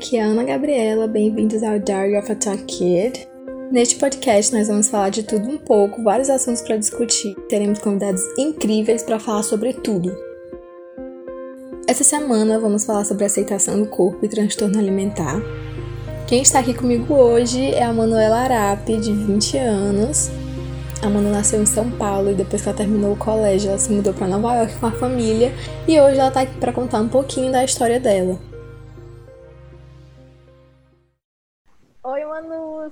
aqui é a Ana Gabriela, bem-vindos ao Diary of a Talk Kid. Neste podcast nós vamos falar de tudo um pouco, vários assuntos para discutir. Teremos convidados incríveis para falar sobre tudo. Essa semana vamos falar sobre aceitação do corpo e transtorno alimentar. Quem está aqui comigo hoje é a Manuela Arape, de 20 anos. A Manu nasceu em São Paulo e depois que ela terminou o colégio, ela se mudou para Nova York com a família e hoje ela está aqui para contar um pouquinho da história dela.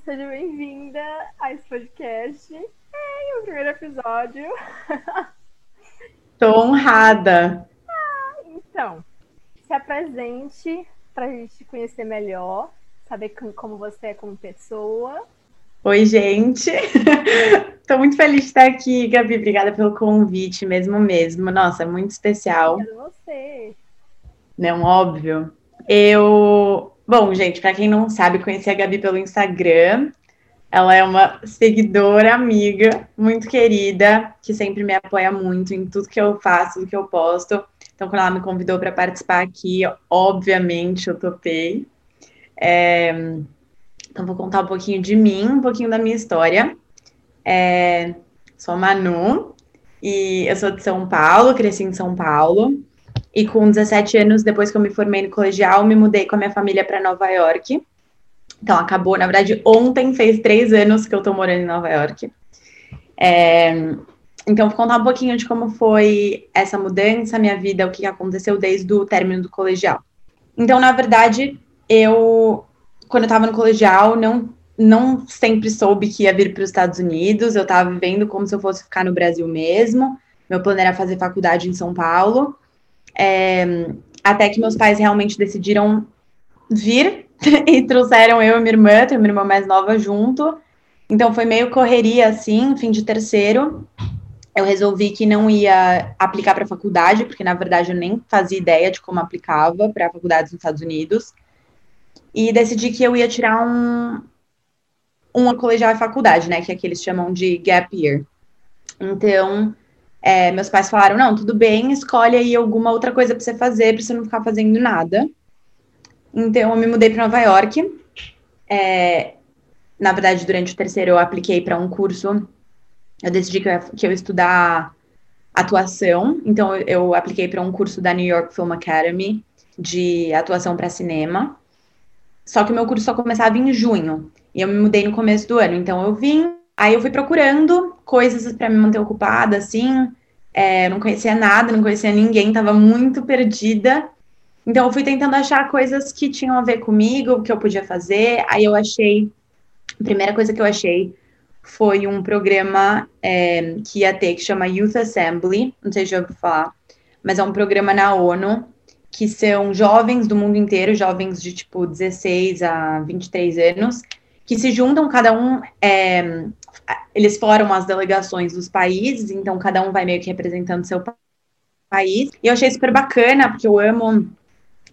Seja bem-vinda a esse podcast. É o primeiro episódio. Tô honrada. Ah, então, se apresente para a gente te conhecer melhor, saber como você é como pessoa. Oi, gente. Tô muito feliz de estar aqui, Gabi. Obrigada pelo convite, mesmo mesmo. Nossa, é muito especial. Obrigada você. Não, óbvio. Eu. Bom, gente, para quem não sabe, conheci a Gabi pelo Instagram. Ela é uma seguidora, amiga, muito querida, que sempre me apoia muito em tudo que eu faço, tudo que eu posto. Então, quando ela me convidou para participar aqui, obviamente eu topei. É... Então, vou contar um pouquinho de mim, um pouquinho da minha história. É... Sou Manu e eu sou de São Paulo, cresci em São Paulo. E com 17 anos, depois que eu me formei no colegial, me mudei com a minha família para Nova York. Então, acabou, na verdade, ontem fez três anos que eu tô morando em Nova York. É, então, vou contar um pouquinho de como foi essa mudança, minha vida, o que aconteceu desde o término do colegial. Então, na verdade, eu, quando eu tava no colegial, não, não sempre soube que ia vir para os Estados Unidos, eu tava vivendo como se eu fosse ficar no Brasil mesmo. Meu plano era fazer faculdade em São Paulo. É, até que meus pais realmente decidiram vir e trouxeram eu e minha irmã, tenho minha irmã mais nova junto. Então foi meio correria assim, fim de terceiro. Eu resolvi que não ia aplicar para faculdade, porque na verdade eu nem fazia ideia de como aplicava para faculdades nos Estados Unidos. E decidi que eu ia tirar um uma colegial e faculdade, né, que aqui eles chamam de gap year. Então, é, meus pais falaram: não, tudo bem, escolhe aí alguma outra coisa para você fazer, para você não ficar fazendo nada. Então, eu me mudei para Nova York. É, na verdade, durante o terceiro, eu apliquei para um curso. Eu decidi que eu ia, que eu ia estudar atuação. Então, eu, eu apliquei para um curso da New York Film Academy de atuação para cinema. Só que o meu curso só começava em junho. E eu me mudei no começo do ano. Então, eu vim Aí eu fui procurando coisas para me manter ocupada, assim. É, não conhecia nada, não conhecia ninguém, tava muito perdida. Então eu fui tentando achar coisas que tinham a ver comigo, que eu podia fazer. Aí eu achei, a primeira coisa que eu achei foi um programa é, que ia ter que chama Youth Assembly, não sei se já ouviu falar, mas é um programa na ONU que são jovens do mundo inteiro, jovens de tipo 16 a 23 anos, que se juntam, cada um é, eles foram as delegações dos países, então cada um vai meio que representando seu país. E eu achei super bacana, porque eu amo,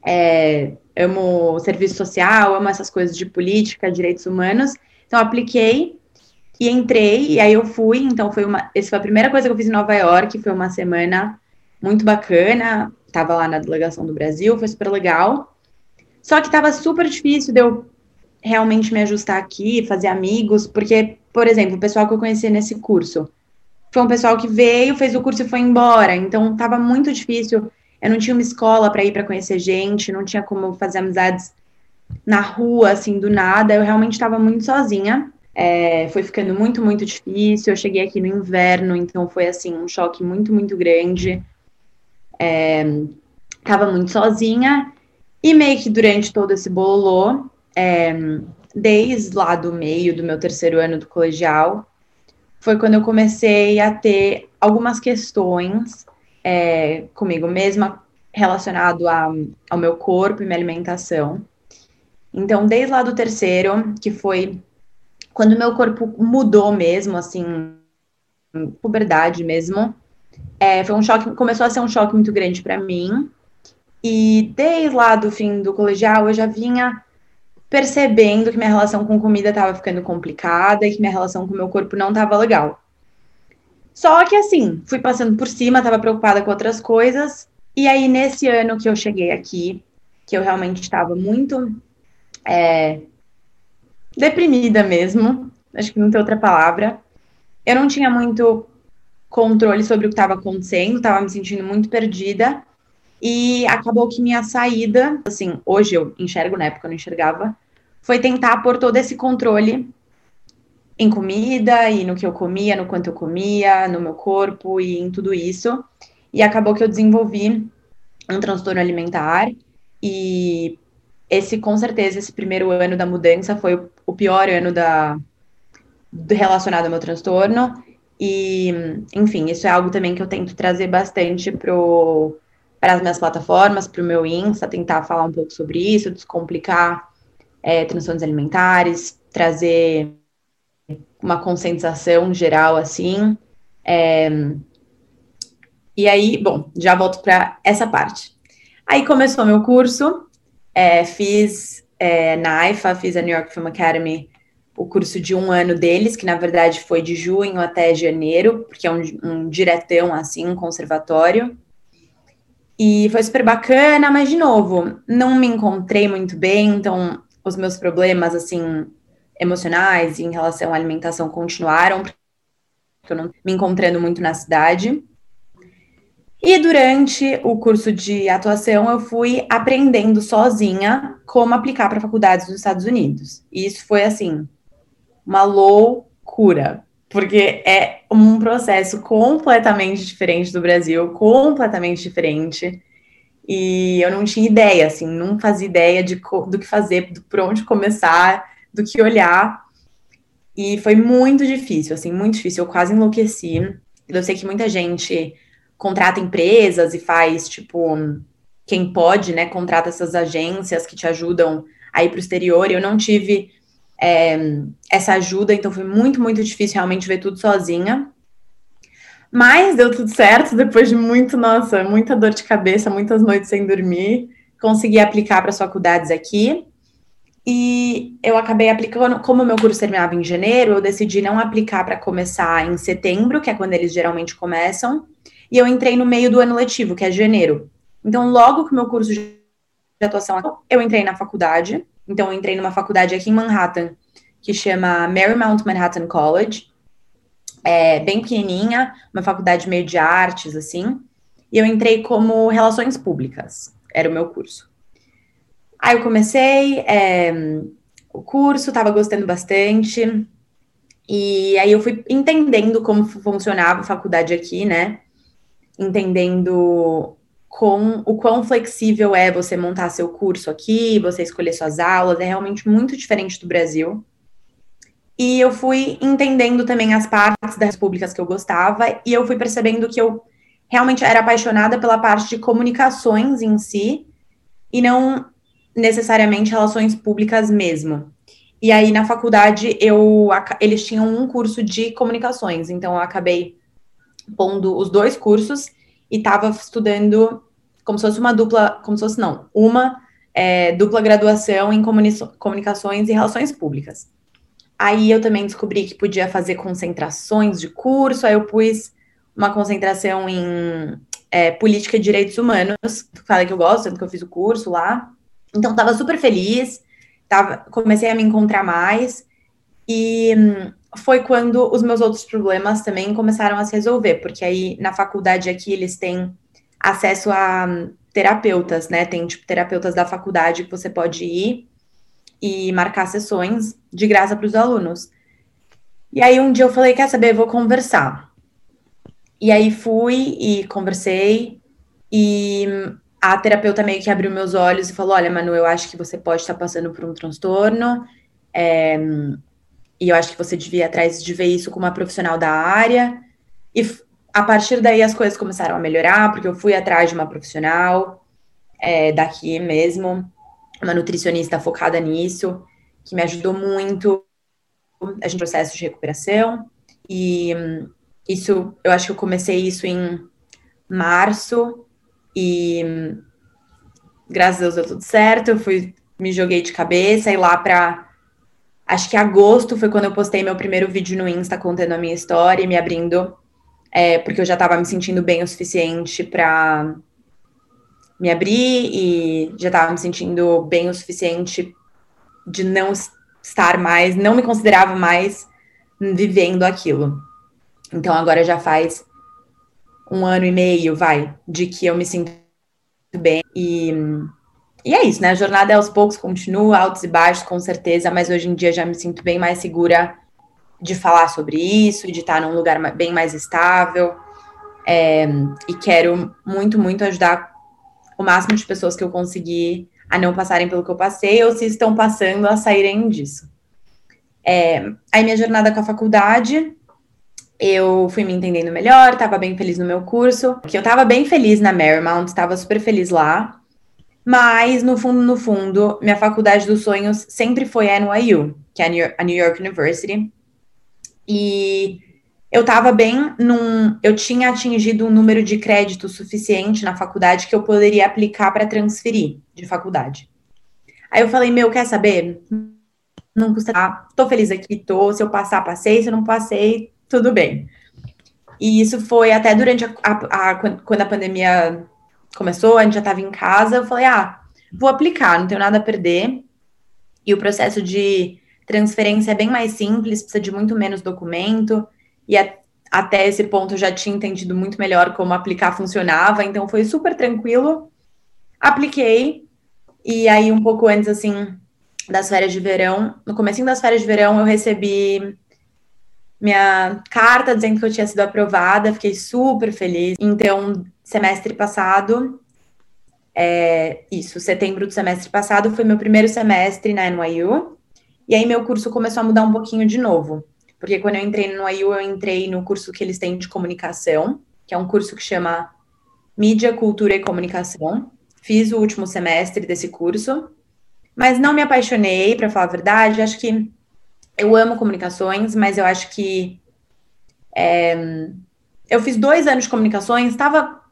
é, amo serviço social, amo essas coisas de política, direitos humanos. Então apliquei e entrei, e aí eu fui, então foi uma. Essa foi a primeira coisa que eu fiz em Nova York, foi uma semana muito bacana. Tava lá na delegação do Brasil, foi super legal. Só que tava super difícil de eu realmente me ajustar aqui, fazer amigos, porque por exemplo, o pessoal que eu conheci nesse curso foi um pessoal que veio, fez o curso e foi embora. Então, estava muito difícil. Eu não tinha uma escola para ir para conhecer gente, não tinha como fazer amizades na rua, assim, do nada. Eu realmente estava muito sozinha. É, foi ficando muito, muito difícil. Eu cheguei aqui no inverno, então foi, assim, um choque muito, muito grande. É, muito sozinha. E meio que durante todo esse bololô, é, desde lá do meio do meu terceiro ano do colegial, foi quando eu comecei a ter algumas questões é, comigo mesma relacionado a, ao meu corpo e minha alimentação. Então, desde lá do terceiro, que foi quando meu corpo mudou mesmo, assim, puberdade mesmo, é, foi um choque, começou a ser um choque muito grande para mim. E desde lá do fim do colegial, eu já vinha percebendo que minha relação com comida estava ficando complicada e que minha relação com meu corpo não estava legal. Só que assim, fui passando por cima, estava preocupada com outras coisas. E aí, nesse ano que eu cheguei aqui, que eu realmente estava muito é, deprimida mesmo, acho que não tem outra palavra. Eu não tinha muito controle sobre o que estava acontecendo, estava me sentindo muito perdida. E acabou que minha saída, assim, hoje eu enxergo, na época eu não enxergava, foi tentar pôr todo esse controle em comida e no que eu comia, no quanto eu comia, no meu corpo e em tudo isso. E acabou que eu desenvolvi um transtorno alimentar e esse com certeza esse primeiro ano da mudança foi o pior ano da relacionado ao meu transtorno e enfim isso é algo também que eu tento trazer bastante para as minhas plataformas para o meu Insta tentar falar um pouco sobre isso descomplicar é, transtornos alimentares trazer uma conscientização geral assim é, e aí bom já volto para essa parte aí começou meu curso é, fiz é, na IFA, fiz a New York Film Academy, o curso de um ano deles, que na verdade foi de junho até janeiro, porque é um, um diretão, assim, um conservatório. E foi super bacana, mas de novo, não me encontrei muito bem, então os meus problemas, assim, emocionais em relação à alimentação continuaram, porque eu não me encontrando muito na cidade. E durante o curso de atuação, eu fui aprendendo sozinha como aplicar para faculdades dos Estados Unidos. E isso foi, assim, uma loucura, porque é um processo completamente diferente do Brasil, completamente diferente. E eu não tinha ideia, assim, não fazia ideia de do que fazer, por onde começar, do que olhar. E foi muito difícil, assim, muito difícil. Eu quase enlouqueci. Eu sei que muita gente contrata empresas e faz, tipo, quem pode, né, contrata essas agências que te ajudam a ir para o exterior. Eu não tive é, essa ajuda, então foi muito, muito difícil realmente ver tudo sozinha. Mas deu tudo certo, depois de muito, nossa, muita dor de cabeça, muitas noites sem dormir, consegui aplicar para as faculdades aqui. E eu acabei aplicando, como o meu curso terminava em janeiro, eu decidi não aplicar para começar em setembro, que é quando eles geralmente começam, e eu entrei no meio do ano letivo, que é janeiro. Então, logo que o meu curso de atuação, eu entrei na faculdade. Então, eu entrei numa faculdade aqui em Manhattan, que chama Marymount Manhattan College. É bem pequenininha, uma faculdade meio de artes, assim. E eu entrei como Relações Públicas, era o meu curso. Aí eu comecei é, o curso, estava gostando bastante. E aí eu fui entendendo como funcionava a faculdade aqui, né? entendendo com o quão flexível é você montar seu curso aqui, você escolher suas aulas, é realmente muito diferente do Brasil. E eu fui entendendo também as partes das públicas que eu gostava, e eu fui percebendo que eu realmente era apaixonada pela parte de comunicações em si, e não necessariamente relações públicas mesmo. E aí, na faculdade, eu, eles tinham um curso de comunicações, então eu acabei pondo os dois cursos e estava estudando como se fosse uma dupla, como se fosse não, uma é, dupla graduação em comunicações e relações públicas. Aí eu também descobri que podia fazer concentrações de curso, aí eu pus uma concentração em é, política e direitos humanos, falei que eu gosto, tanto que eu fiz o curso lá. Então, estava super feliz, tava, comecei a me encontrar mais, e hum, foi quando os meus outros problemas também começaram a se resolver, porque aí na faculdade aqui eles têm acesso a terapeutas, né? Tem tipo terapeutas da faculdade que você pode ir e marcar sessões de graça para os alunos. E aí um dia eu falei, quer saber, vou conversar. E aí fui e conversei e a terapeuta meio que abriu meus olhos e falou, olha, Manu, eu acho que você pode estar passando por um transtorno. É, e eu acho que você devia ir atrás de ver isso com uma profissional da área. E a partir daí as coisas começaram a melhorar, porque eu fui atrás de uma profissional é, daqui mesmo, uma nutricionista focada nisso, que me ajudou muito a gente processo de recuperação. E isso, eu acho que eu comecei isso em março e graças a Deus deu tudo certo. Eu fui, me joguei de cabeça e lá para acho que agosto foi quando eu postei meu primeiro vídeo no Insta contando a minha história e me abrindo, é, porque eu já estava me sentindo bem o suficiente para me abrir e já estava me sentindo bem o suficiente de não estar mais, não me considerava mais vivendo aquilo. Então agora já faz um ano e meio, vai, de que eu me sinto bem e e é isso, né? A jornada aos poucos continua, altos e baixos, com certeza, mas hoje em dia já me sinto bem mais segura de falar sobre isso, de estar num lugar bem mais estável. É, e quero muito, muito ajudar o máximo de pessoas que eu conseguir a não passarem pelo que eu passei, ou se estão passando, a saírem disso. É, aí minha jornada com a faculdade, eu fui me entendendo melhor, estava bem feliz no meu curso, que eu estava bem feliz na Marymount, estava super feliz lá, mas no fundo, no fundo, minha faculdade dos sonhos sempre foi a NYU, que é a New York University, e eu estava bem num. Eu tinha atingido um número de crédito suficiente na faculdade que eu poderia aplicar para transferir de faculdade. Aí eu falei, meu, quer saber? Não custa tô feliz aqui, tô. Se eu passar, passei, se eu não passei, tudo bem. E isso foi até durante a, a, a quando a pandemia começou, a gente já estava em casa, eu falei, ah, vou aplicar, não tenho nada a perder. E o processo de transferência é bem mais simples, precisa de muito menos documento, e a, até esse ponto eu já tinha entendido muito melhor como aplicar funcionava, então foi super tranquilo. Apliquei, e aí um pouco antes, assim, das férias de verão, no começo das férias de verão, eu recebi minha carta dizendo que eu tinha sido aprovada, fiquei super feliz. Então, semestre passado, é, isso, setembro do semestre passado, foi meu primeiro semestre na NYU, e aí meu curso começou a mudar um pouquinho de novo, porque quando eu entrei no NYU, eu entrei no curso que eles têm de comunicação, que é um curso que chama Mídia, Cultura e Comunicação. Fiz o último semestre desse curso, mas não me apaixonei, para falar a verdade, acho que eu amo comunicações, mas eu acho que é, eu fiz dois anos de comunicações, estava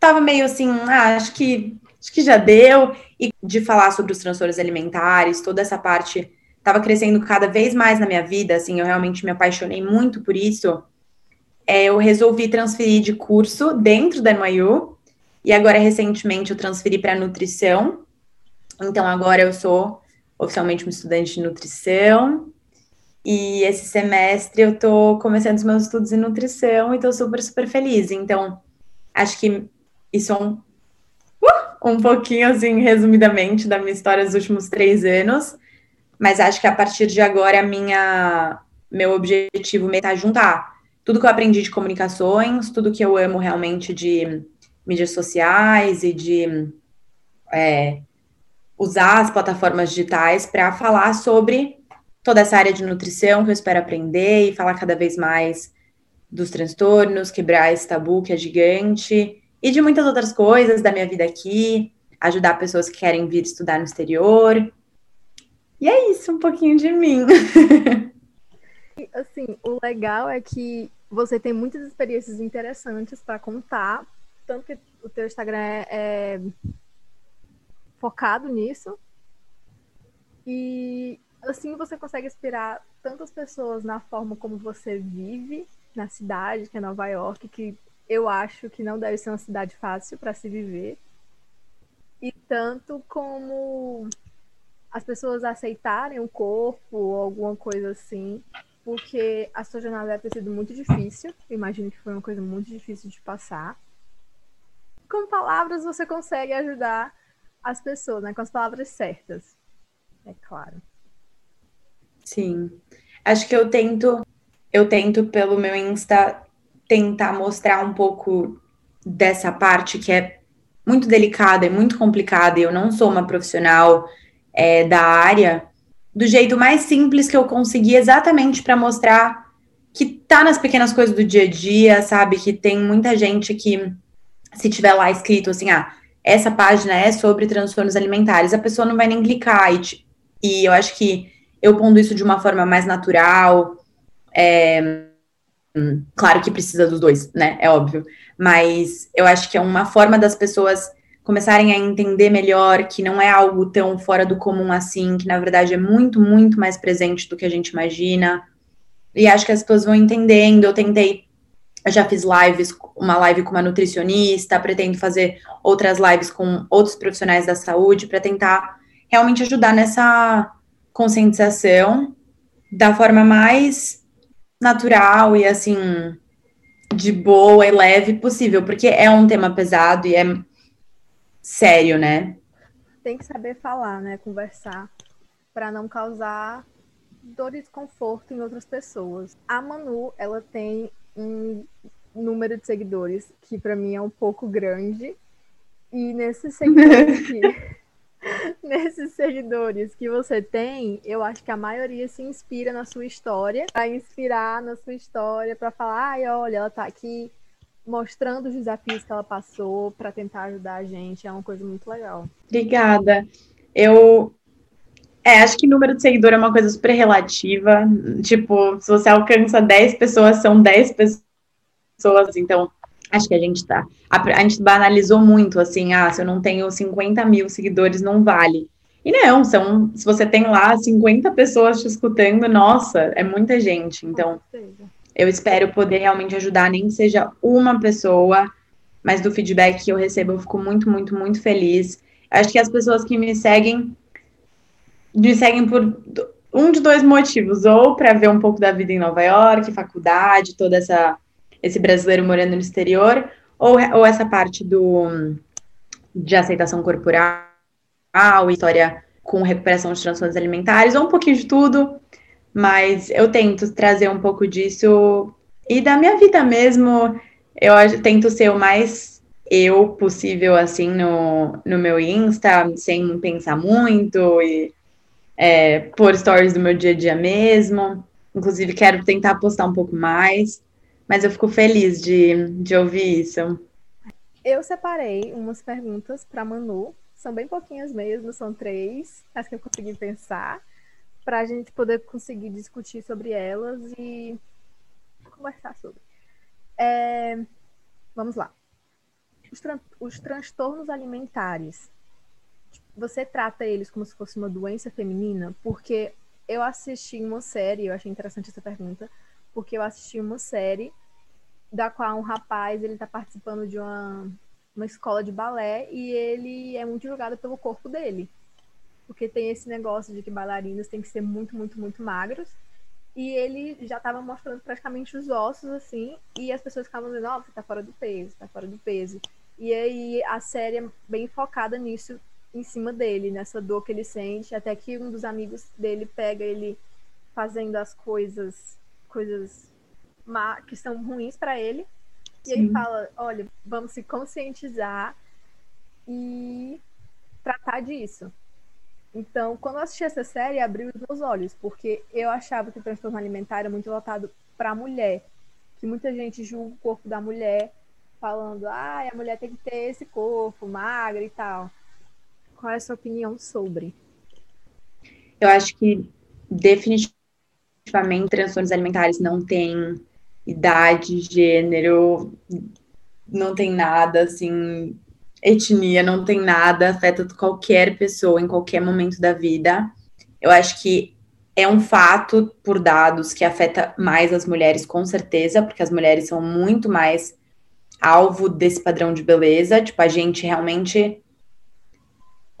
tava meio assim, ah, acho que acho que já deu. E de falar sobre os transtornos alimentares, toda essa parte estava crescendo cada vez mais na minha vida, assim, eu realmente me apaixonei muito por isso. É, eu resolvi transferir de curso dentro da NYU, e agora recentemente eu transferi para nutrição. Então agora eu sou oficialmente uma estudante de nutrição. E esse semestre eu tô começando os meus estudos em nutrição e tô super, super feliz. Então, acho que isso é um, uh, um pouquinho, assim, resumidamente, da minha história dos últimos três anos. Mas acho que a partir de agora, minha, meu objetivo é juntar tudo que eu aprendi de comunicações, tudo que eu amo realmente de mídias sociais e de é, usar as plataformas digitais para falar sobre toda essa área de nutrição que eu espero aprender e falar cada vez mais dos transtornos, quebrar esse tabu que é gigante e de muitas outras coisas da minha vida aqui, ajudar pessoas que querem vir estudar no exterior. E é isso, um pouquinho de mim. assim, o legal é que você tem muitas experiências interessantes para contar, tanto que o teu Instagram é, é focado nisso. E assim você consegue inspirar tantas pessoas na forma como você vive na cidade, que é Nova York, que eu acho que não deve ser uma cidade fácil para se viver. E tanto como as pessoas aceitarem o corpo ou alguma coisa assim, porque a sua jornada deve ter sido muito difícil. Eu imagino que foi uma coisa muito difícil de passar. Com palavras você consegue ajudar as pessoas, né? Com as palavras certas. É claro. Sim. Acho que eu tento, eu tento pelo meu Insta tentar mostrar um pouco dessa parte que é muito delicada, é muito complicada, eu não sou uma profissional é, da área, do jeito mais simples que eu consegui, exatamente para mostrar que tá nas pequenas coisas do dia a dia, sabe? Que tem muita gente que, se tiver lá escrito assim, ah, essa página é sobre transtornos alimentares, a pessoa não vai nem clicar. E, e eu acho que eu pondo isso de uma forma mais natural. É, claro que precisa dos dois, né? É óbvio. Mas eu acho que é uma forma das pessoas começarem a entender melhor que não é algo tão fora do comum assim, que na verdade é muito, muito mais presente do que a gente imagina. E acho que as pessoas vão entendendo. Eu tentei, eu já fiz lives, uma live com uma nutricionista, pretendo fazer outras lives com outros profissionais da saúde para tentar realmente ajudar nessa conscientização da forma mais natural e assim de boa e leve possível, porque é um tema pesado e é sério, né? Tem que saber falar, né? Conversar para não causar dor e desconforto em outras pessoas. A Manu, ela tem um número de seguidores que para mim é um pouco grande. E nesses seguidores que nesses seguidores que você tem, eu acho que a maioria se inspira na sua história, para inspirar na sua história, para falar, ai, olha, ela tá aqui mostrando os desafios que ela passou para tentar ajudar a gente. É uma coisa muito legal. Obrigada. Eu é, acho que número de seguidor é uma coisa super relativa. Tipo, se você alcança 10 pessoas, são 10 pessoas. Então, acho que a gente tá. A, a, gente banalizou muito, assim, ah, se eu não tenho 50 mil seguidores, não vale. E não, são, se você tem lá 50 pessoas te escutando, nossa, é muita gente. Então, eu espero poder realmente ajudar, nem que seja uma pessoa, mas do feedback que eu recebo, eu fico muito, muito, muito feliz. Acho que as pessoas que me seguem me seguem por um de dois motivos, ou para ver um pouco da vida em Nova York, faculdade, toda essa esse brasileiro morando no exterior, ou, ou essa parte do de aceitação corporal, história com recuperação de transtornos alimentares, ou um pouquinho de tudo, mas eu tento trazer um pouco disso e da minha vida mesmo, eu tento ser o mais eu possível, assim, no, no meu Insta, sem pensar muito e é, pôr stories do meu dia a dia mesmo. Inclusive, quero tentar postar um pouco mais, mas eu fico feliz de, de ouvir isso. Eu separei umas perguntas para Manu, são bem pouquinhas mesmo, são três, as que eu consegui pensar, para a gente poder conseguir discutir sobre elas e conversar sobre. É, vamos lá. Os, tran os transtornos alimentares você trata eles como se fosse uma doença feminina? Porque eu assisti uma série, eu achei interessante essa pergunta, porque eu assisti uma série da qual um rapaz ele está participando de uma, uma escola de balé e ele é muito julgado pelo corpo dele. Porque tem esse negócio de que bailarinos têm que ser muito, muito, muito magros. E ele já estava mostrando praticamente os ossos, assim, e as pessoas ficavam dizendo, ó, oh, você tá fora do peso, tá fora do peso. E aí a série é bem focada nisso, em cima dele, nessa dor que ele sente, até que um dos amigos dele pega ele fazendo as coisas, coisas má, que são ruins para ele, Sim. e ele fala: olha, vamos se conscientizar e tratar disso. Então, quando eu assisti essa série, abriu os meus olhos, porque eu achava que o transtorno alimentar era muito voltado para a mulher, que muita gente julga o corpo da mulher, falando, ah, a mulher tem que ter esse corpo magra e tal. Qual é a sua opinião sobre? Eu acho que definitivamente transtornos alimentares não têm idade, gênero, não tem nada assim, etnia, não tem nada, afeta qualquer pessoa em qualquer momento da vida. Eu acho que é um fato por dados que afeta mais as mulheres, com certeza, porque as mulheres são muito mais alvo desse padrão de beleza. Tipo, a gente realmente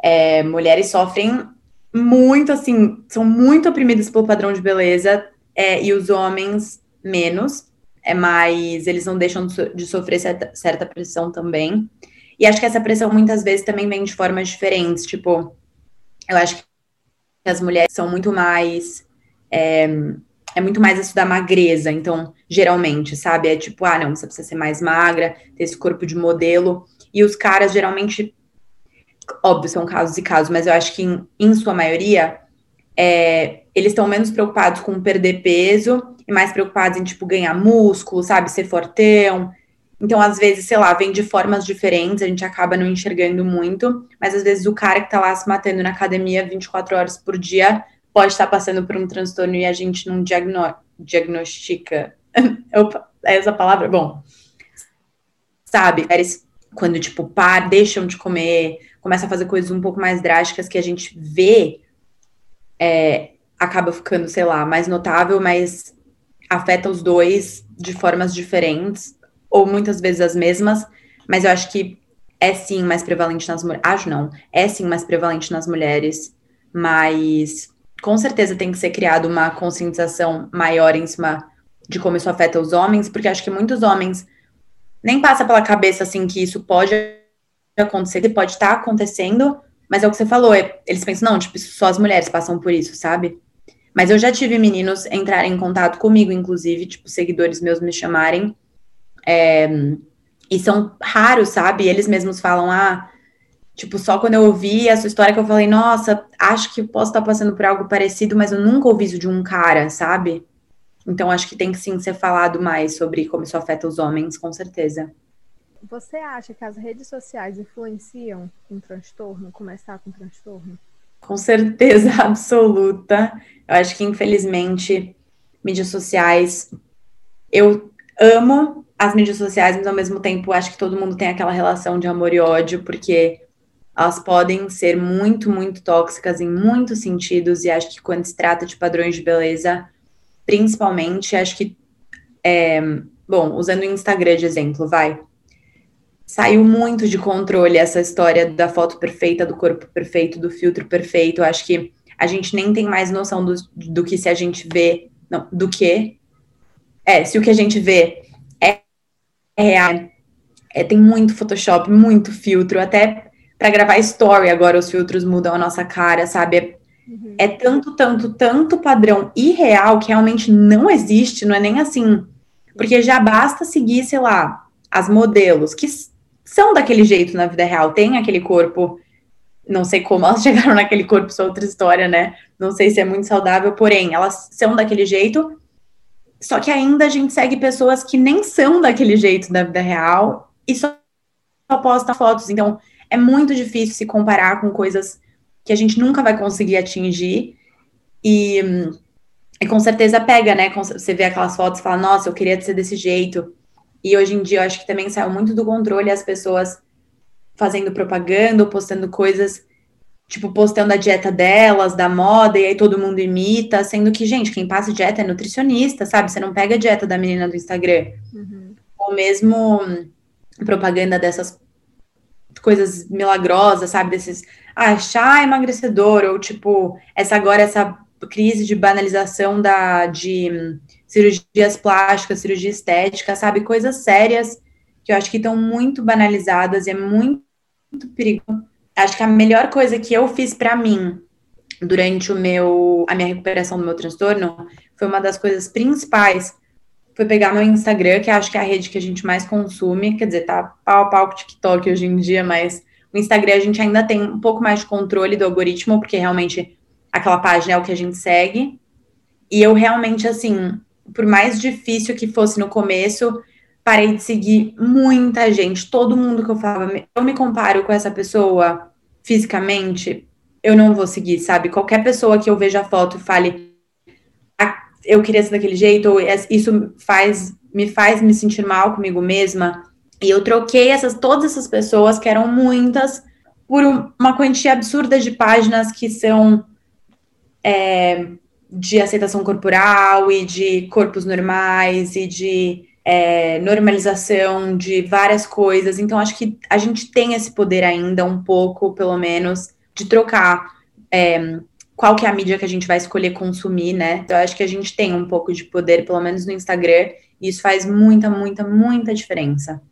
é, mulheres sofrem muito, assim, são muito oprimidas pelo padrão de beleza, é, e os homens menos, é mais, eles não deixam de sofrer certa, certa pressão também. E acho que essa pressão muitas vezes também vem de formas diferentes, tipo, eu acho que as mulheres são muito mais. É, é muito mais isso da magreza, então, geralmente, sabe? É tipo, ah, não, você precisa ser mais magra, ter esse corpo de modelo. E os caras geralmente óbvio, são casos e casos, mas eu acho que em, em sua maioria, é, eles estão menos preocupados com perder peso e mais preocupados em, tipo, ganhar músculo, sabe, ser fortão. Então, às vezes, sei lá, vem de formas diferentes, a gente acaba não enxergando muito, mas às vezes o cara que tá lá se matando na academia 24 horas por dia pode estar passando por um transtorno e a gente não diagno diagnostica. Opa, é essa palavra? Bom, sabe, quando, tipo, par, deixam de comer, começa a fazer coisas um pouco mais drásticas que a gente vê, é, acaba ficando, sei lá, mais notável, mas afeta os dois de formas diferentes, ou muitas vezes as mesmas, mas eu acho que é sim mais prevalente nas mulheres. Acho não, é sim mais prevalente nas mulheres, mas com certeza tem que ser criada uma conscientização maior em cima de como isso afeta os homens, porque acho que muitos homens nem passa pela cabeça assim que isso pode acontecer, que pode estar tá acontecendo, mas é o que você falou, é, eles pensam, não, tipo, só as mulheres passam por isso, sabe? Mas eu já tive meninos entrarem em contato comigo, inclusive, tipo, seguidores meus me chamarem. É, e são raros, sabe? Eles mesmos falam, ah, tipo, só quando eu ouvi a sua história que eu falei, nossa, acho que posso estar passando por algo parecido, mas eu nunca ouvi isso de um cara, sabe? Então acho que tem que sim ser falado mais sobre como isso afeta os homens, com certeza. Você acha que as redes sociais influenciam um transtorno, começar com transtorno? Com certeza absoluta. Eu acho que, infelizmente, mídias sociais. Eu amo as mídias sociais, mas ao mesmo tempo acho que todo mundo tem aquela relação de amor e ódio, porque elas podem ser muito, muito tóxicas em muitos sentidos, e acho que quando se trata de padrões de beleza, principalmente, acho que. É, bom, usando o Instagram de exemplo, vai saiu muito de controle essa história da foto perfeita, do corpo perfeito, do filtro perfeito. Acho que a gente nem tem mais noção do, do que se a gente vê, não, do que. É, se o que a gente vê é. É, tem muito Photoshop, muito filtro, até para gravar story agora os filtros mudam a nossa cara, sabe? É, uhum. é tanto, tanto, tanto padrão irreal que realmente não existe, não é nem assim. Porque já basta seguir, sei lá, as modelos, que são daquele jeito na vida real, tem aquele corpo. Não sei como elas chegaram naquele corpo, isso é outra história, né? Não sei se é muito saudável, porém, elas são daquele jeito. Só que ainda a gente segue pessoas que nem são daquele jeito da vida real e só, postam fotos. Então, é muito difícil se comparar com coisas que a gente nunca vai conseguir atingir. E, e com certeza pega, né? Você vê aquelas fotos e fala, nossa, eu queria ser desse jeito. E hoje em dia eu acho que também saiu muito do controle as pessoas fazendo propaganda ou postando coisas, tipo, postando a dieta delas, da moda, e aí todo mundo imita, sendo que, gente, quem passa dieta é nutricionista, sabe? Você não pega a dieta da menina do Instagram. Uhum. Ou mesmo propaganda dessas coisas milagrosas, sabe? Desses, ah, chá emagrecedor, ou tipo, essa agora, essa crise de banalização da, de cirurgias plásticas, cirurgia estética, sabe? Coisas sérias que eu acho que estão muito banalizadas e é muito, muito perigoso. Acho que a melhor coisa que eu fiz para mim durante o meu a minha recuperação do meu transtorno foi uma das coisas principais foi pegar meu Instagram, que acho que é a rede que a gente mais consome, quer dizer, tá pau a pau com o TikTok hoje em dia, mas o Instagram a gente ainda tem um pouco mais de controle do algoritmo, porque realmente aquela página é o que a gente segue. E eu realmente, assim, por mais difícil que fosse no começo, parei de seguir muita gente, todo mundo que eu falava, eu me comparo com essa pessoa fisicamente, eu não vou seguir, sabe? Qualquer pessoa que eu veja a foto e fale, ah, eu queria ser daquele jeito, ou isso faz, me faz me sentir mal comigo mesma. E eu troquei essas, todas essas pessoas, que eram muitas, por uma quantia absurda de páginas que são é, de aceitação corporal e de corpos normais e de é, normalização de várias coisas. Então, acho que a gente tem esse poder ainda, um pouco, pelo menos, de trocar é, qual que é a mídia que a gente vai escolher consumir, né? Eu acho que a gente tem um pouco de poder, pelo menos no Instagram, e isso faz muita, muita, muita diferença.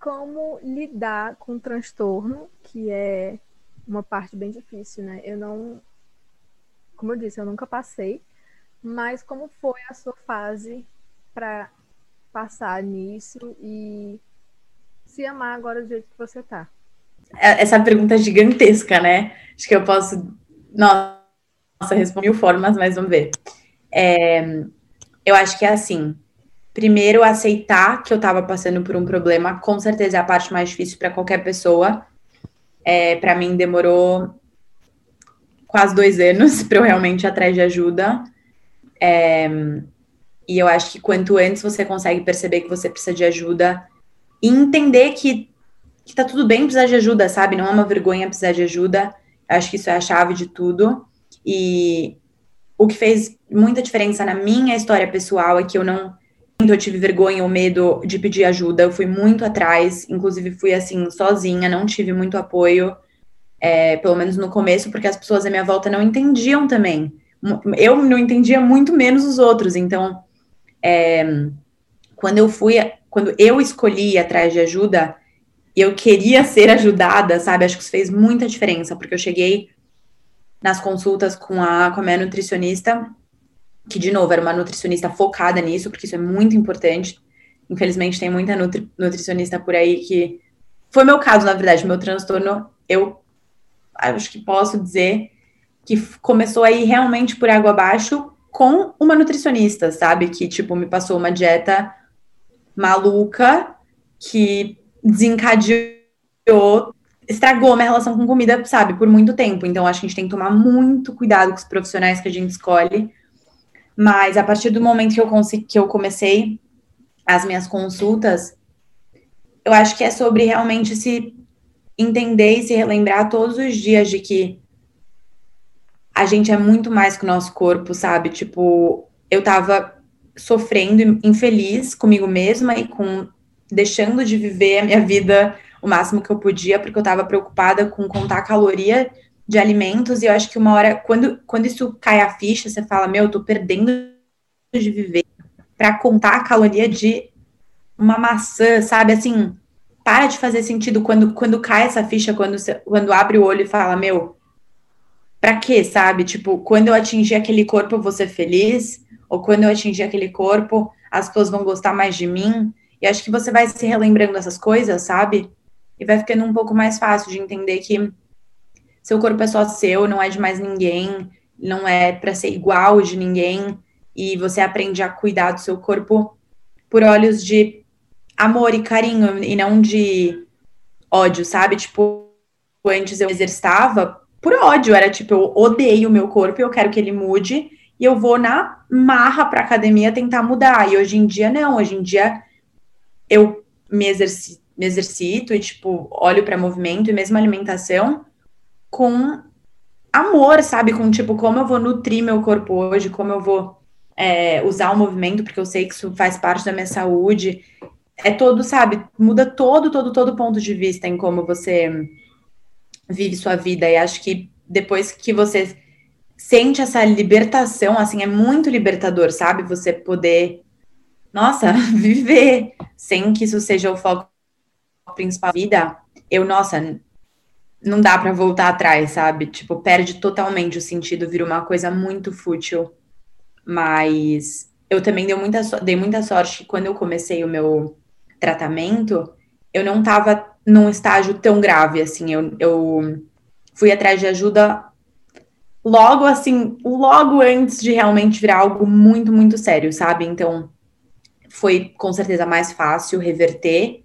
Como lidar com o transtorno, que é uma parte bem difícil, né? Eu não como eu disse, eu nunca passei, mas como foi a sua fase para passar nisso e se amar agora do jeito que você tá? É, essa pergunta é gigantesca, né? Acho que eu posso. Nossa, responder mil formas, mas vamos ver. É, eu acho que é assim. Primeiro, aceitar que eu estava passando por um problema, com certeza é a parte mais difícil para qualquer pessoa. É, para mim, demorou quase dois anos para eu realmente ir atrás de ajuda. É, e eu acho que quanto antes você consegue perceber que você precisa de ajuda e entender que, que tá tudo bem precisar de ajuda, sabe? Não é uma vergonha precisar de ajuda. Eu acho que isso é a chave de tudo. E o que fez muita diferença na minha história pessoal é que eu não eu tive vergonha ou medo de pedir ajuda. Eu fui muito atrás, inclusive fui assim sozinha, não tive muito apoio é, pelo menos no começo, porque as pessoas à minha volta não entendiam também Eu não entendia muito menos os outros. Então, é, quando eu fui, quando eu escolhi ir atrás de ajuda, eu queria ser ajudada, sabe? Acho que isso fez muita diferença, porque eu cheguei nas consultas com a, com a minha nutricionista, que, de novo, era uma nutricionista focada nisso, porque isso é muito importante. Infelizmente, tem muita nutri, nutricionista por aí que. Foi meu caso, na verdade, meu transtorno, eu acho que posso dizer que começou aí realmente por água abaixo com uma nutricionista, sabe? Que, tipo, me passou uma dieta maluca que desencadeou, estragou minha relação com comida, sabe, por muito tempo. Então, acho que a gente tem que tomar muito cuidado com os profissionais que a gente escolhe. Mas a partir do momento que eu, consegui, que eu comecei as minhas consultas, eu acho que é sobre realmente se entender e se relembrar todos os dias de que a gente é muito mais que o nosso corpo, sabe? Tipo, eu tava sofrendo, infeliz comigo mesma e com deixando de viver a minha vida o máximo que eu podia, porque eu tava preocupada com contar caloria de alimentos, e eu acho que uma hora, quando, quando isso cai a ficha, você fala, meu, eu tô perdendo de viver para contar a caloria de uma maçã, sabe? Assim, para de fazer sentido quando, quando cai essa ficha, quando, quando abre o olho e fala, meu, pra quê, sabe? Tipo, quando eu atingir aquele corpo, eu vou ser feliz, ou quando eu atingir aquele corpo, as pessoas vão gostar mais de mim. E acho que você vai se relembrando dessas coisas, sabe? E vai ficando um pouco mais fácil de entender que seu corpo é só seu, não é de mais ninguém, não é para ser igual de ninguém, e você aprende a cuidar do seu corpo por olhos de amor e carinho e não de ódio, sabe? Tipo, antes eu exercitava por ódio, era tipo, eu odeio o meu corpo eu quero que ele mude, e eu vou na marra pra academia tentar mudar. E hoje em dia, não, hoje em dia eu me, exerci me exercito e, tipo, olho para movimento e mesmo alimentação com amor, sabe? Com, tipo, como eu vou nutrir meu corpo hoje, como eu vou é, usar o movimento, porque eu sei que isso faz parte da minha saúde. É todo, sabe? Muda todo, todo, todo ponto de vista em como você vive sua vida. E acho que depois que você sente essa libertação, assim, é muito libertador, sabe? Você poder, nossa, viver sem que isso seja o foco principal da vida. Eu, nossa, não dá para voltar atrás, sabe? Tipo, perde totalmente o sentido, vira uma coisa muito fútil. Mas eu também dei muita, dei muita sorte que quando eu comecei o meu tratamento, eu não estava num estágio tão grave, assim. Eu, eu fui atrás de ajuda logo, assim, logo antes de realmente virar algo muito, muito sério, sabe? Então, foi com certeza mais fácil reverter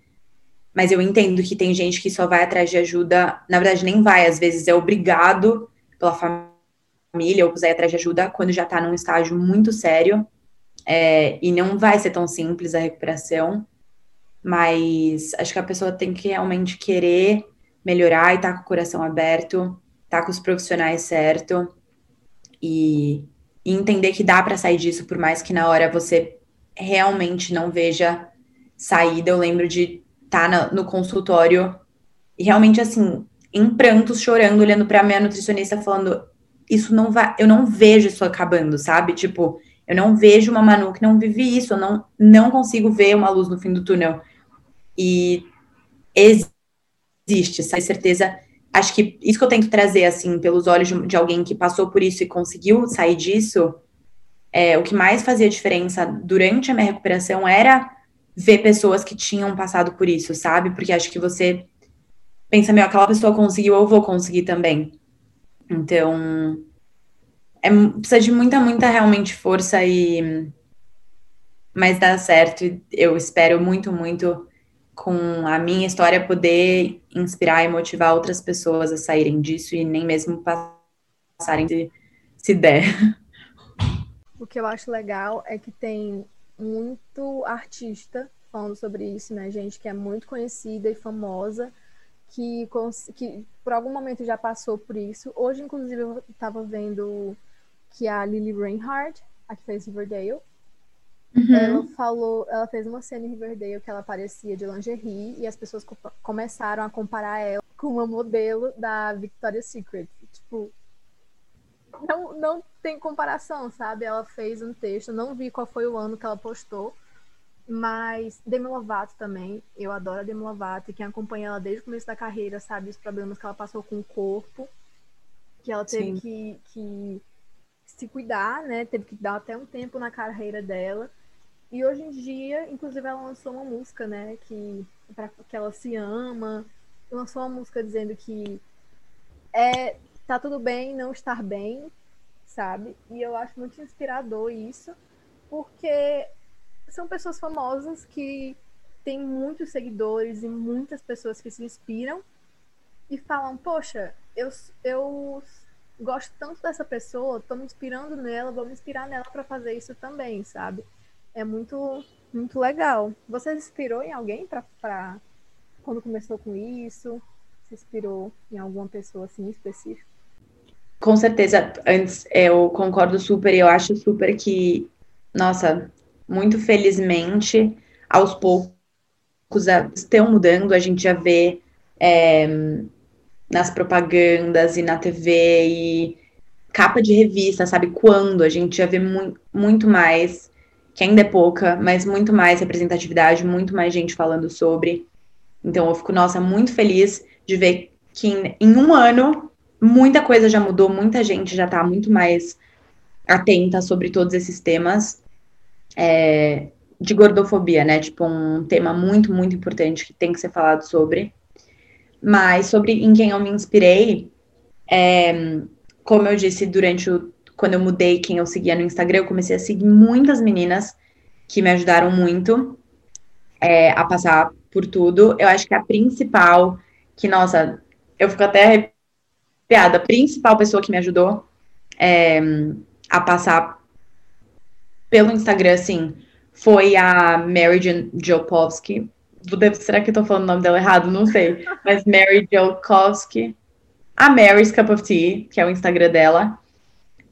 mas eu entendo que tem gente que só vai atrás de ajuda, na verdade nem vai, às vezes é obrigado pela família ou quiser atrás de ajuda quando já tá num estágio muito sério, é, e não vai ser tão simples a recuperação, mas acho que a pessoa tem que realmente querer melhorar e tá com o coração aberto, tá com os profissionais certo, e, e entender que dá para sair disso, por mais que na hora você realmente não veja saída. Eu lembro de tá no, no consultório e realmente assim, em prantos, chorando, olhando para minha nutricionista falando, isso não vai, eu não vejo isso acabando, sabe? Tipo, eu não vejo uma Manu que não vive isso, eu não, não consigo ver uma luz no fim do túnel. E existe, essa certeza. Acho que isso que eu tento trazer, assim, pelos olhos de, de alguém que passou por isso e conseguiu sair disso, é, o que mais fazia diferença durante a minha recuperação era ver pessoas que tinham passado por isso, sabe? Porque acho que você pensa, meu, aquela pessoa conseguiu, eu vou conseguir também. Então, é, precisa de muita, muita realmente força e. Mas dá certo. Eu espero muito, muito com a minha história poder inspirar e motivar outras pessoas a saírem disso e nem mesmo passarem se, se der. O que eu acho legal é que tem muito artista falando sobre isso, né? Gente que é muito conhecida e famosa, que, que por algum momento já passou por isso. Hoje, inclusive, eu estava vendo que a Lily Reinhardt, a que fez Riverdale, uhum. ela falou, ela fez uma cena em Riverdale que ela parecia de lingerie e as pessoas co começaram a comparar ela com uma modelo da Victoria's Secret. Tipo, não, não tem comparação, sabe? Ela fez um texto, não vi qual foi o ano que ela postou, mas Demi Lovato também, eu adoro a Demi Lovato, e quem acompanha ela desde o começo da carreira sabe os problemas que ela passou com o corpo, que ela teve que, que se cuidar, né? Teve que dar até um tempo na carreira dela. E hoje em dia, inclusive, ela lançou uma música, né? Que, pra, que ela se ama. Lançou uma música dizendo que é, tá tudo bem não estar bem, sabe? E eu acho muito inspirador isso, porque são pessoas famosas que têm muitos seguidores e muitas pessoas que se inspiram e falam, poxa, eu, eu gosto tanto dessa pessoa, tô me inspirando nela, vou me inspirar nela para fazer isso também, sabe? É muito, muito legal. Você se inspirou em alguém para quando começou com isso? Se inspirou em alguma pessoa assim específica? Com certeza, antes eu concordo super, eu acho super que, nossa, muito felizmente, aos poucos estão mudando, a gente já vê é, nas propagandas e na TV e capa de revista, sabe? Quando a gente já vê mu muito mais, que ainda é pouca, mas muito mais representatividade, muito mais gente falando sobre. Então eu fico, nossa, muito feliz de ver que em, em um ano muita coisa já mudou, muita gente já tá muito mais atenta sobre todos esses temas é, de gordofobia, né? Tipo, um tema muito, muito importante que tem que ser falado sobre. Mas sobre em quem eu me inspirei, é, como eu disse durante o. Quando eu mudei quem eu seguia no Instagram, eu comecei a seguir muitas meninas que me ajudaram muito é, a passar por tudo. Eu acho que a principal, que, nossa, eu fico até arrepiada, a principal pessoa que me ajudou é, a passar pelo Instagram, assim, foi a Mary Jopowski. Será que eu tô falando o nome dela errado? Não sei. Mas Mary Jolkowski. A Mary's Cup of Tea, que é o Instagram dela.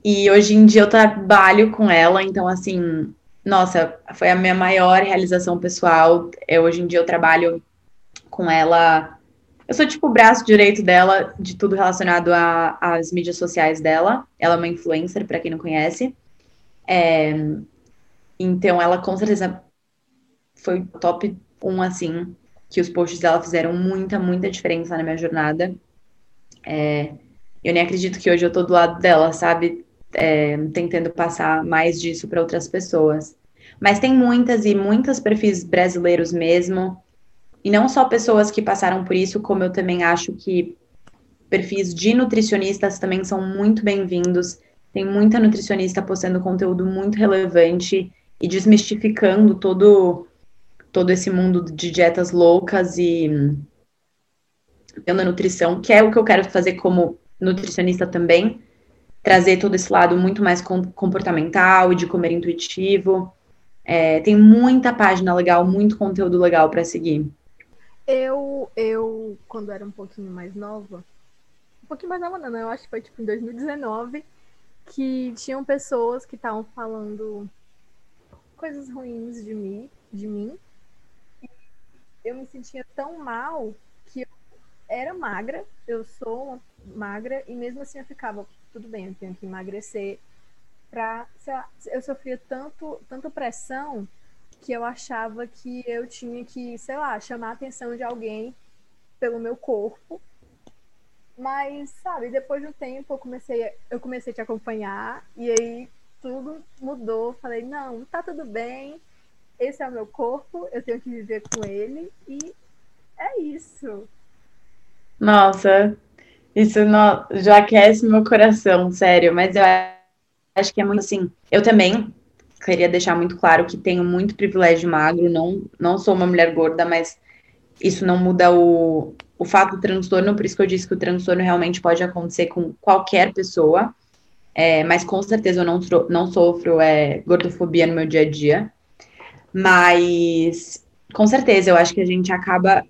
E hoje em dia eu trabalho com ela, então assim, nossa, foi a minha maior realização pessoal. Eu, hoje em dia eu trabalho com ela. Eu sou tipo o braço direito dela de tudo relacionado às mídias sociais dela. Ela é uma influencer, para quem não conhece. É, então, ela com certeza foi top 1, assim, que os posts dela fizeram muita, muita diferença na minha jornada. É, eu nem acredito que hoje eu tô do lado dela, sabe? É, tentando passar mais disso para outras pessoas. Mas tem muitas e muitos perfis brasileiros mesmo. E não só pessoas que passaram por isso, como eu também acho que perfis de nutricionistas também são muito bem-vindos tem muita nutricionista postando conteúdo muito relevante e desmistificando todo, todo esse mundo de dietas loucas e pela nutrição, que é o que eu quero fazer como nutricionista também, trazer todo esse lado muito mais comportamental e de comer intuitivo. É, tem muita página legal, muito conteúdo legal para seguir. Eu, eu, quando era um pouquinho mais nova, um pouquinho mais nova não, eu acho que foi tipo em 2019, que tinham pessoas que estavam falando coisas ruins de mim, de mim. Eu me sentia tão mal que eu era magra, eu sou magra e mesmo assim eu ficava tudo bem, eu tenho que emagrecer para eu sofria tanto tanta pressão que eu achava que eu tinha que, sei lá, chamar a atenção de alguém pelo meu corpo mas, sabe, depois de um tempo eu comecei, eu comecei a te acompanhar e aí tudo mudou. Falei, não, tá tudo bem. Esse é o meu corpo, eu tenho que viver com ele e é isso. Nossa, isso não, já aquece meu coração, sério, mas eu acho que é muito assim. Eu também queria deixar muito claro que tenho muito privilégio magro, não, não sou uma mulher gorda, mas isso não muda o, o fato do transtorno, por isso que eu disse que o transtorno realmente pode acontecer com qualquer pessoa, é, mas com certeza eu não, não sofro é, gordofobia no meu dia a dia. Mas com certeza eu acho que a gente acaba.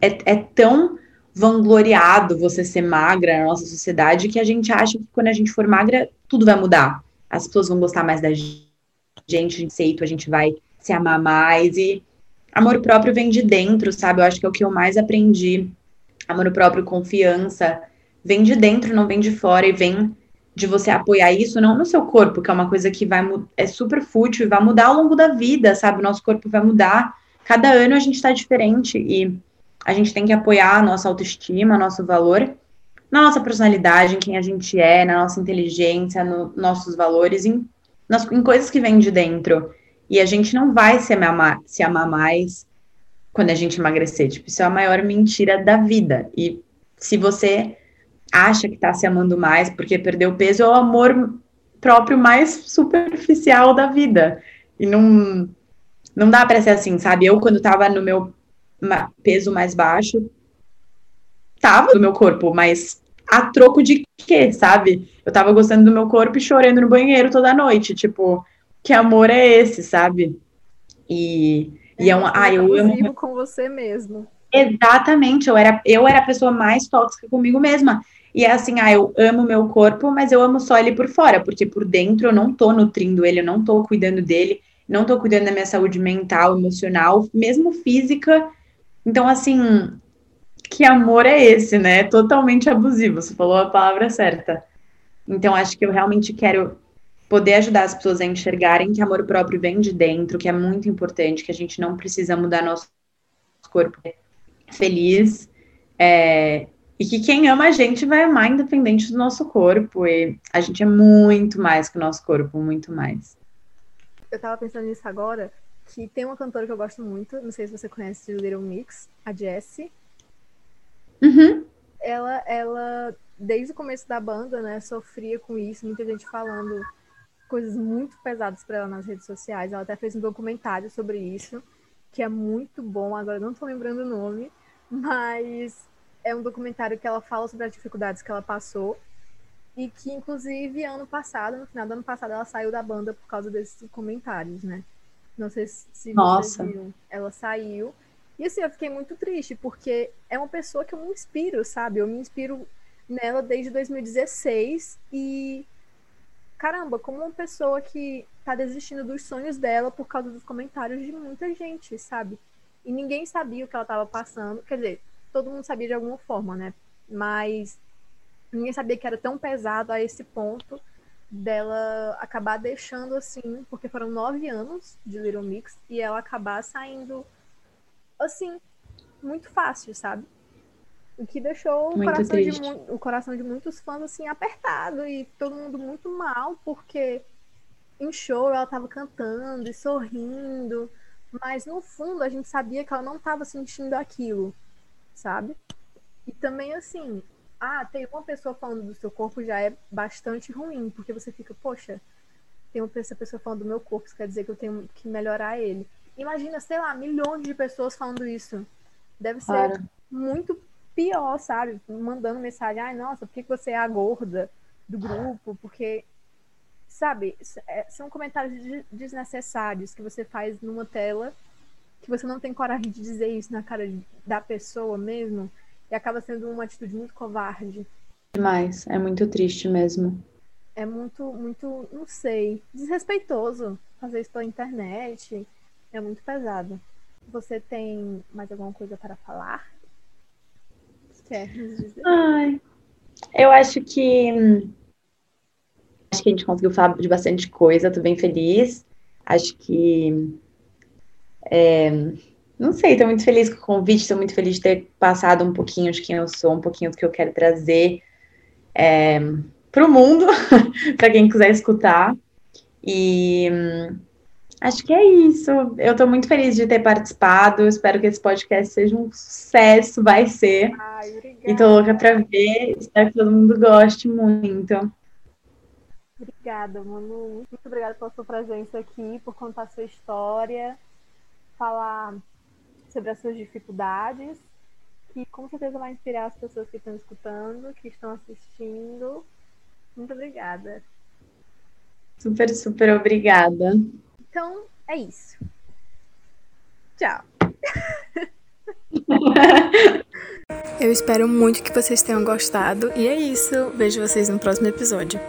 É, é tão vangloriado você ser magra na nossa sociedade que a gente acha que quando a gente for magra, tudo vai mudar. As pessoas vão gostar mais da gente, a gente aceita, a gente vai se amar mais. E amor próprio vem de dentro, sabe? Eu acho que é o que eu mais aprendi amor próprio, confiança, vem de dentro, não vem de fora, e vem de você apoiar isso não no seu corpo, que é uma coisa que vai é super fútil e vai mudar ao longo da vida, sabe? O nosso corpo vai mudar. Cada ano a gente está diferente e a gente tem que apoiar a nossa autoestima, nosso valor, na nossa personalidade, em quem a gente é, na nossa inteligência, nos nossos valores, em, nas, em coisas que vêm de dentro. E a gente não vai se amar, se amar mais quando a gente emagrecer. Tipo, isso é a maior mentira da vida. E se você acha que está se amando mais porque perdeu peso, é o amor próprio mais superficial da vida. E não, não dá para ser assim, sabe? Eu, quando estava no meu peso mais baixo, tava no meu corpo, mas a troco de quê, sabe? Eu tava gostando do meu corpo e chorando no banheiro toda noite, tipo, que amor é esse, sabe? E, é, e é um, ah, eu amo com você mesmo. Exatamente, eu era eu era a pessoa mais tóxica comigo mesma. E é assim, ah, eu amo meu corpo, mas eu amo só ele por fora, porque por dentro eu não tô nutrindo ele, eu não tô cuidando dele, não tô cuidando da minha saúde mental, emocional, mesmo física. Então, assim, que amor é esse, né? Totalmente abusivo, você falou a palavra certa. Então, acho que eu realmente quero poder ajudar as pessoas a enxergarem que amor próprio vem de dentro, que é muito importante, que a gente não precisa mudar nosso corpo feliz, é, e que quem ama a gente vai amar independente do nosso corpo, e a gente é muito mais que o nosso corpo, muito mais. Eu tava pensando nisso agora, que tem uma cantora que eu gosto muito, não sei se você conhece Little Mix, a Jessie. Uhum. Ela, ela, desde o começo da banda, né, sofria com isso, muita gente falando coisas muito pesadas para ela nas redes sociais. Ela até fez um documentário sobre isso, que é muito bom, agora não tô lembrando o nome, mas é um documentário que ela fala sobre as dificuldades que ela passou e que, inclusive, ano passado, no final do ano passado, ela saiu da banda por causa desses comentários, né? Não sei se Nossa. Ela saiu. E assim, eu fiquei muito triste, porque é uma pessoa que eu me inspiro, sabe? Eu me inspiro nela desde 2016 e caramba, como uma pessoa que tá desistindo dos sonhos dela por causa dos comentários de muita gente, sabe? E ninguém sabia o que ela tava passando. Quer dizer, todo mundo sabia de alguma forma, né? Mas ninguém sabia que era tão pesado a esse ponto dela acabar deixando assim, porque foram nove anos de Little Mix e ela acabar saindo assim, muito fácil, sabe? O que deixou o coração, de, o coração de muitos fãs assim apertado e todo mundo muito mal, porque em show ela tava cantando e sorrindo, mas no fundo a gente sabia que ela não tava sentindo aquilo, sabe? E também assim, ah, tem uma pessoa falando do seu corpo já é bastante ruim, porque você fica, poxa, tem uma pessoa falando do meu corpo, isso quer dizer que eu tenho que melhorar ele. Imagina, sei lá, milhões de pessoas falando isso. Deve ser muito pior, sabe? Mandando mensagem, ai, nossa, por que você é a gorda do grupo? Porque, sabe, é, são comentários desnecessários que você faz numa tela que você não tem coragem de dizer isso na cara da pessoa mesmo e acaba sendo uma atitude muito covarde. Demais, é muito triste mesmo. É muito, muito, não sei, desrespeitoso fazer isso pela internet. É muito pesado. Você tem mais alguma coisa para falar? Quer nos dizer? Ai, eu acho que acho que a gente conseguiu falar de bastante coisa, tô bem feliz. Acho que é, não sei, tô muito feliz com o convite, tô muito feliz de ter passado um pouquinho de quem eu sou, um pouquinho do que eu quero trazer é, para o mundo, para quem quiser escutar. E Acho que é isso. Eu estou muito feliz de ter participado. Espero que esse podcast seja um sucesso. Vai ser. Ai, obrigada. E tô louca para ver. Espero que todo mundo goste muito. Obrigada, Manu. Muito obrigada pela sua presença aqui, por contar a sua história, falar sobre as suas dificuldades, que com certeza vai inspirar as pessoas que estão escutando, que estão assistindo. Muito obrigada. Super, super obrigada. Então, é isso. Tchau. Eu espero muito que vocês tenham gostado. E é isso. Vejo vocês no próximo episódio.